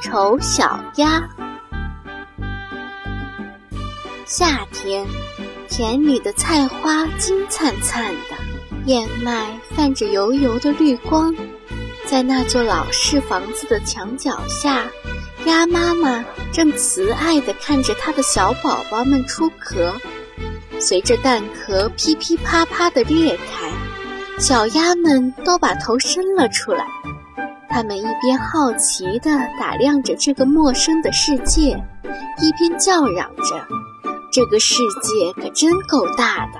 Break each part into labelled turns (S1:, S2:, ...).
S1: 丑小鸭。夏天，田里的菜花金灿灿的，燕麦泛着油油的绿光。在那座老式房子的墙角下，鸭妈妈正慈爱地看着它的小宝宝们出壳。随着蛋壳噼噼啪啪地裂开，小鸭们都把头伸了出来。它们一边好奇地打量着这个陌生的世界，一边叫嚷着：“这个世界可真够大的！”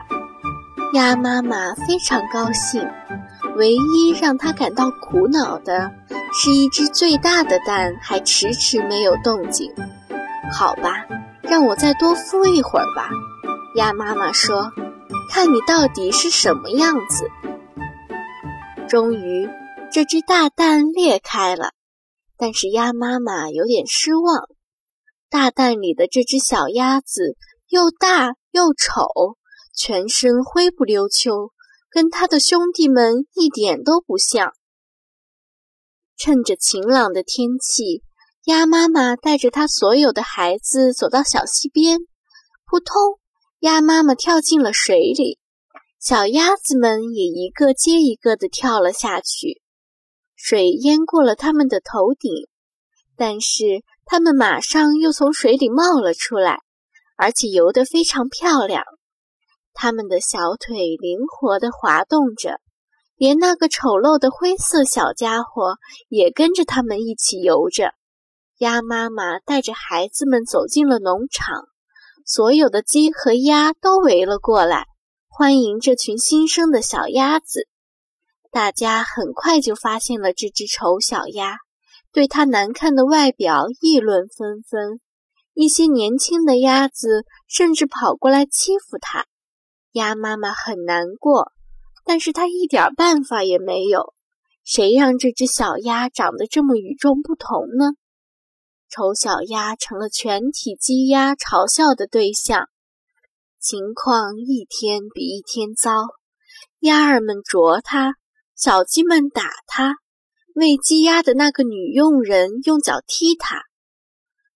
S1: 鸭妈妈非常高兴。唯一让他感到苦恼的是，一只最大的蛋还迟迟没有动静。好吧，让我再多孵一会儿吧。鸭妈妈说：“看你到底是什么样子。”终于，这只大蛋裂开了，但是鸭妈妈有点失望。大蛋里的这只小鸭子又大又丑，全身灰不溜秋。跟它的兄弟们一点都不像。趁着晴朗的天气，鸭妈妈带着它所有的孩子走到小溪边，扑通，鸭妈妈跳进了水里，小鸭子们也一个接一个的跳了下去。水淹过了他们的头顶，但是它们马上又从水里冒了出来，而且游得非常漂亮。他们的小腿灵活地滑动着，连那个丑陋的灰色小家伙也跟着他们一起游着。鸭妈妈带着孩子们走进了农场，所有的鸡和鸭都围了过来，欢迎这群新生的小鸭子。大家很快就发现了这只丑小鸭，对它难看的外表议论纷纷。一些年轻的鸭子甚至跑过来欺负它。鸭妈妈很难过，但是它一点办法也没有。谁让这只小鸭长得这么与众不同呢？丑小鸭成了全体鸡鸭嘲笑的对象。情况一天比一天糟，鸭儿们啄它，小鸡们打它，喂鸡鸭的那个女佣人用脚踢它，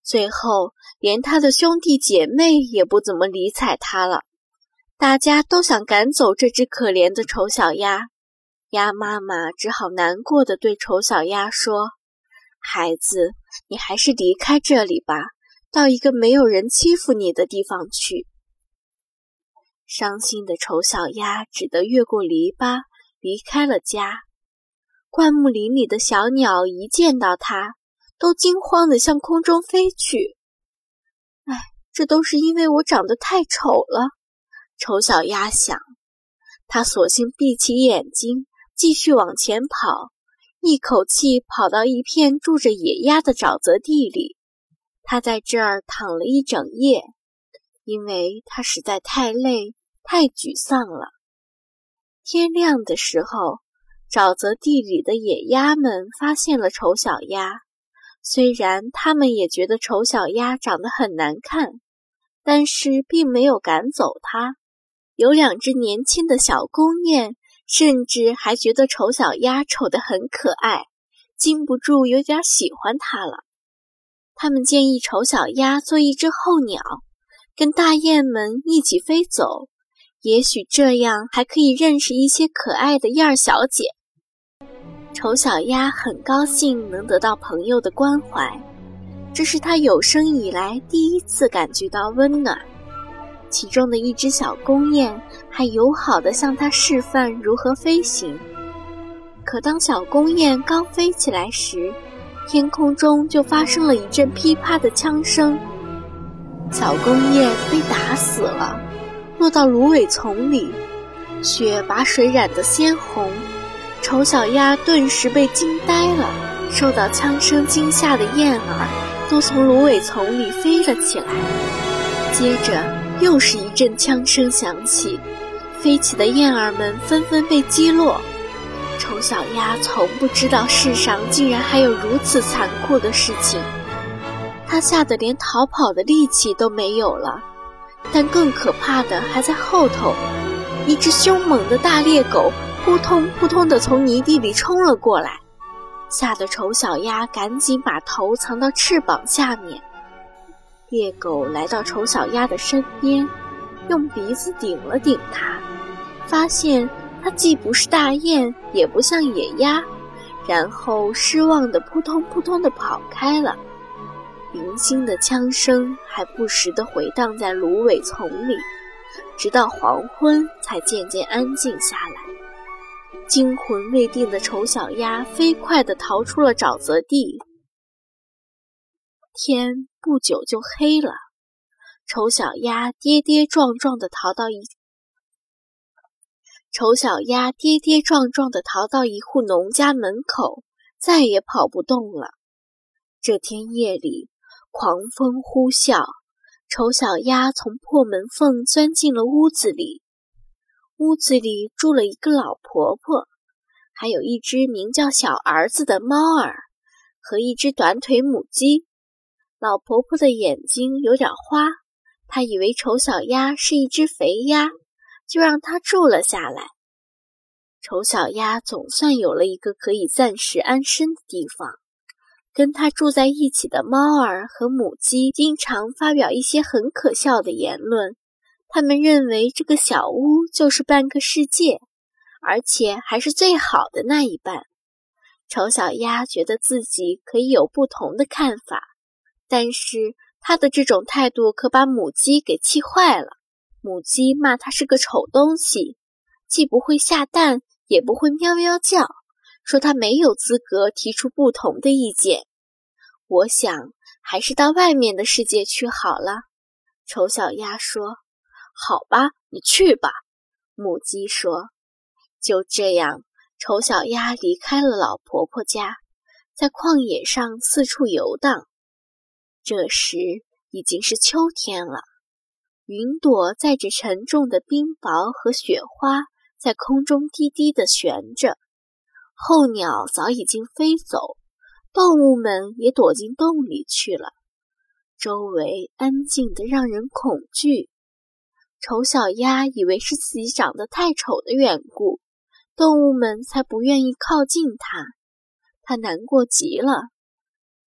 S1: 最后连他的兄弟姐妹也不怎么理睬他了。大家都想赶走这只可怜的丑小鸭，鸭妈妈只好难过的对丑小鸭说：“孩子，你还是离开这里吧，到一个没有人欺负你的地方去。”伤心的丑小鸭只得越过篱笆离开了家。灌木林里的小鸟一见到它，都惊慌的向空中飞去。哎，这都是因为我长得太丑了。丑小鸭想，它索性闭起眼睛，继续往前跑，一口气跑到一片住着野鸭的沼泽地里。它在这儿躺了一整夜，因为它实在太累、太沮丧了。天亮的时候，沼泽地里的野鸭们发现了丑小鸭，虽然它们也觉得丑小鸭长得很难看，但是并没有赶走它。有两只年轻的小公雁，甚至还觉得丑小鸭丑得很可爱，禁不住有点喜欢它了。他们建议丑小鸭做一只候鸟，跟大雁们一起飞走，也许这样还可以认识一些可爱的燕儿小姐。丑小鸭很高兴能得到朋友的关怀，这是它有生以来第一次感觉到温暖。其中的一只小公雁还友好地向它示范如何飞行。可当小公雁刚飞起来时，天空中就发生了一阵噼啪的枪声，小公雁被打死了，落到芦苇丛里，雪把水染得鲜红。丑小鸭顿时被惊呆了，受到枪声惊吓的燕儿都从芦苇丛里飞了起来，接着。又是一阵枪声响起，飞起的燕儿们纷纷被击落。丑小鸭从不知道世上竟然还有如此残酷的事情，它吓得连逃跑的力气都没有了。但更可怕的还在后头，一只凶猛的大猎狗扑通扑通地从泥地里冲了过来。吓得丑小鸭赶紧把头藏到翅膀下面。猎狗来到丑小鸭的身边，用鼻子顶了顶它，发现它既不是大雁，也不像野鸭，然后失望的扑通扑通的跑开了。零星的枪声还不时地回荡在芦苇丛里，直到黄昏才渐渐安静下来。惊魂未定的丑小鸭飞快地逃出了沼泽地。天不久就黑了，丑小鸭跌跌撞撞地逃到一丑小鸭跌跌撞撞地逃到一户农家门口，再也跑不动了。这天夜里。狂风呼啸，丑小鸭从破门缝钻进了屋子里。屋子里住了一个老婆婆，还有一只名叫小儿子的猫儿和一只短腿母鸡。老婆婆的眼睛有点花，她以为丑小鸭是一只肥鸭，就让它住了下来。丑小鸭总算有了一个可以暂时安身的地方。跟他住在一起的猫儿和母鸡经常发表一些很可笑的言论。他们认为这个小屋就是半个世界，而且还是最好的那一半。丑小鸭觉得自己可以有不同的看法，但是他的这种态度可把母鸡给气坏了。母鸡骂他是个丑东西，既不会下蛋，也不会喵喵叫。说他没有资格提出不同的意见。我想还是到外面的世界去好了。丑小鸭说：“好吧，你去吧。”母鸡说：“就这样。”丑小鸭离开了老婆婆家，在旷野上四处游荡。这时已经是秋天了，云朵载着沉重的冰雹和雪花，在空中低低地悬着。候鸟早已经飞走，动物们也躲进洞里去了。周围安静得让人恐惧。丑小鸭以为是自己长得太丑的缘故，动物们才不愿意靠近它。它难过极了，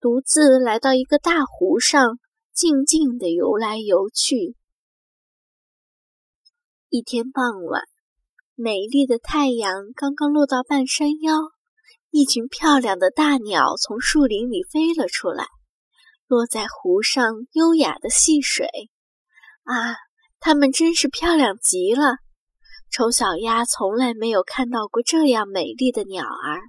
S1: 独自来到一个大湖上，静静地游来游去。一天傍晚。美丽的太阳刚刚落到半山腰，一群漂亮的大鸟从树林里飞了出来，落在湖上，优雅的戏水。啊，它们真是漂亮极了！丑小鸭从来没有看到过这样美丽的鸟儿。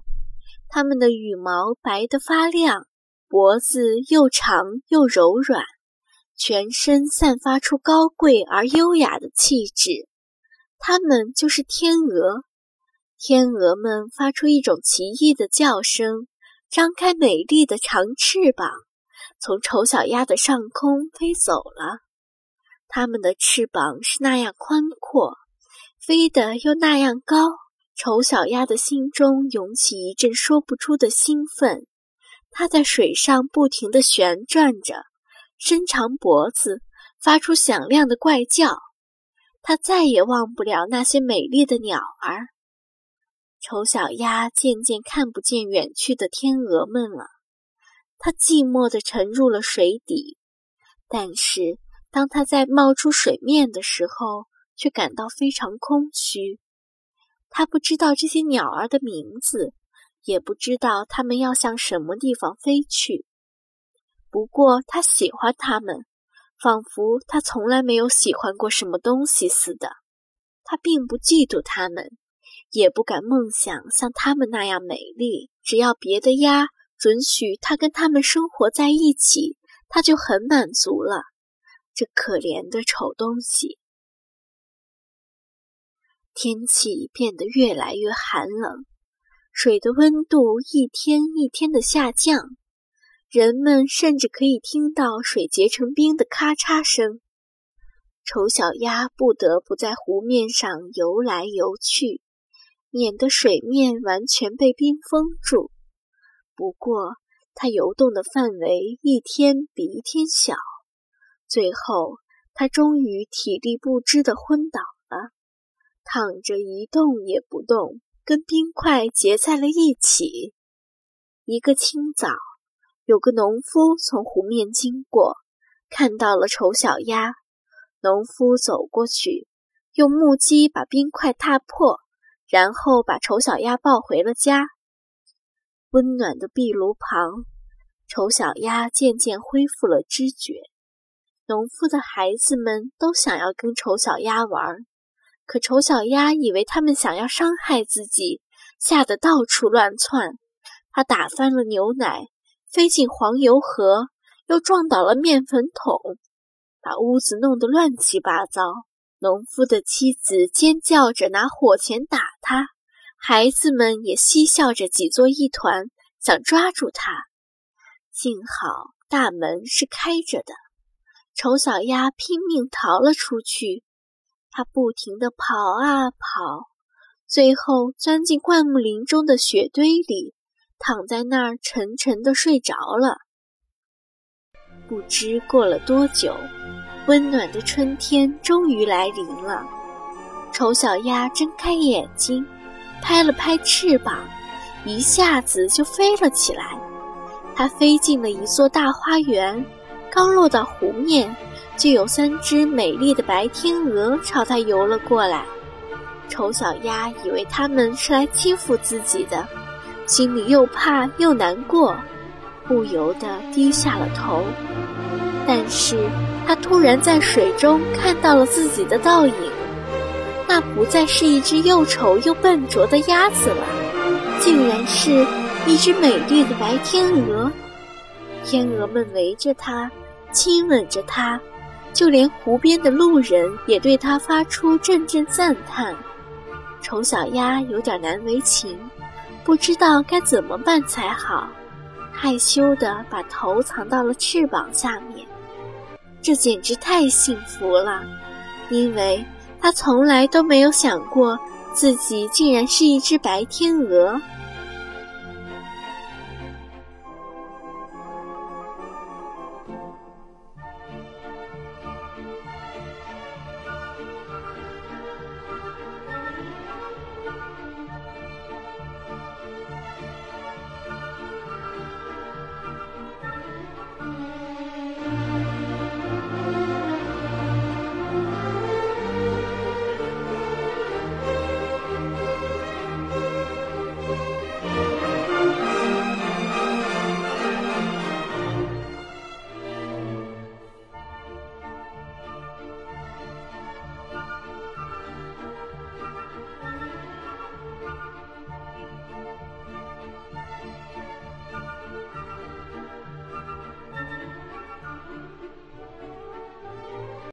S1: 它们的羽毛白得发亮，脖子又长又柔软，全身散发出高贵而优雅的气质。它们就是天鹅，天鹅们发出一种奇异的叫声，张开美丽的长翅膀，从丑小鸭的上空飞走了。它们的翅膀是那样宽阔，飞得又那样高，丑小鸭的心中涌起一阵说不出的兴奋。它在水上不停地旋转着，伸长脖子，发出响亮的怪叫。他再也忘不了那些美丽的鸟儿。丑小鸭渐渐看不见远去的天鹅们了，它寂寞地沉入了水底。但是，当它在冒出水面的时候，却感到非常空虚。它不知道这些鸟儿的名字，也不知道它们要向什么地方飞去。不过，它喜欢它们。仿佛他从来没有喜欢过什么东西似的。他并不嫉妒它们，也不敢梦想像它们那样美丽。只要别的鸭准许他跟它们生活在一起，他就很满足了。这可怜的丑东西。天气变得越来越寒冷，水的温度一天一天的下降。人们甚至可以听到水结成冰的咔嚓声。丑小鸭不得不在湖面上游来游去，免得水面完全被冰封住。不过，它游动的范围一天比一天小。最后，它终于体力不支地昏倒了，躺着一动也不动，跟冰块结在了一起。一个清早，有个农夫从湖面经过，看到了丑小鸭。农夫走过去，用木屐把冰块踏破，然后把丑小鸭抱回了家。温暖的壁炉旁，丑小鸭渐渐恢复了知觉。农夫的孩子们都想要跟丑小鸭玩，可丑小鸭以为他们想要伤害自己，吓得到处乱窜。他打翻了牛奶，飞进黄油盒，又撞倒了面粉桶，把屋子弄得乱七八糟。农夫的妻子尖叫着拿火钳打他，孩子们也嬉笑着挤作一团，想抓住他。幸好大门是开着的。丑小鸭拼命逃了出去，它不停地跑啊跑，最后钻进灌木林中的雪堆里，躺在那儿沉沉的睡着了。不知过了多久，温暖的春天终于来临了。丑小鸭睁开眼睛，拍了拍翅膀，一下子就飞了起来。它飞进了一座大花园。刚落到湖面，就有三只美丽的白天鹅朝它游了过来。丑小鸭以为它们是来欺负自己的，心里又怕又难过，不由得低下了头。但是，它突然在水中看到了自己的倒影，那不再是一只又丑又笨拙的鸭子了，竟然是一只美丽的白天鹅。天鹅们围着它。亲吻着它，就连湖边的路人也对它发出阵阵赞叹。丑小鸭有点难为情，不知道该怎么办才好，害羞的把头藏到了翅膀下面。这简直太幸福了，因为他从来都没有想过自己竟然是一只白天鹅。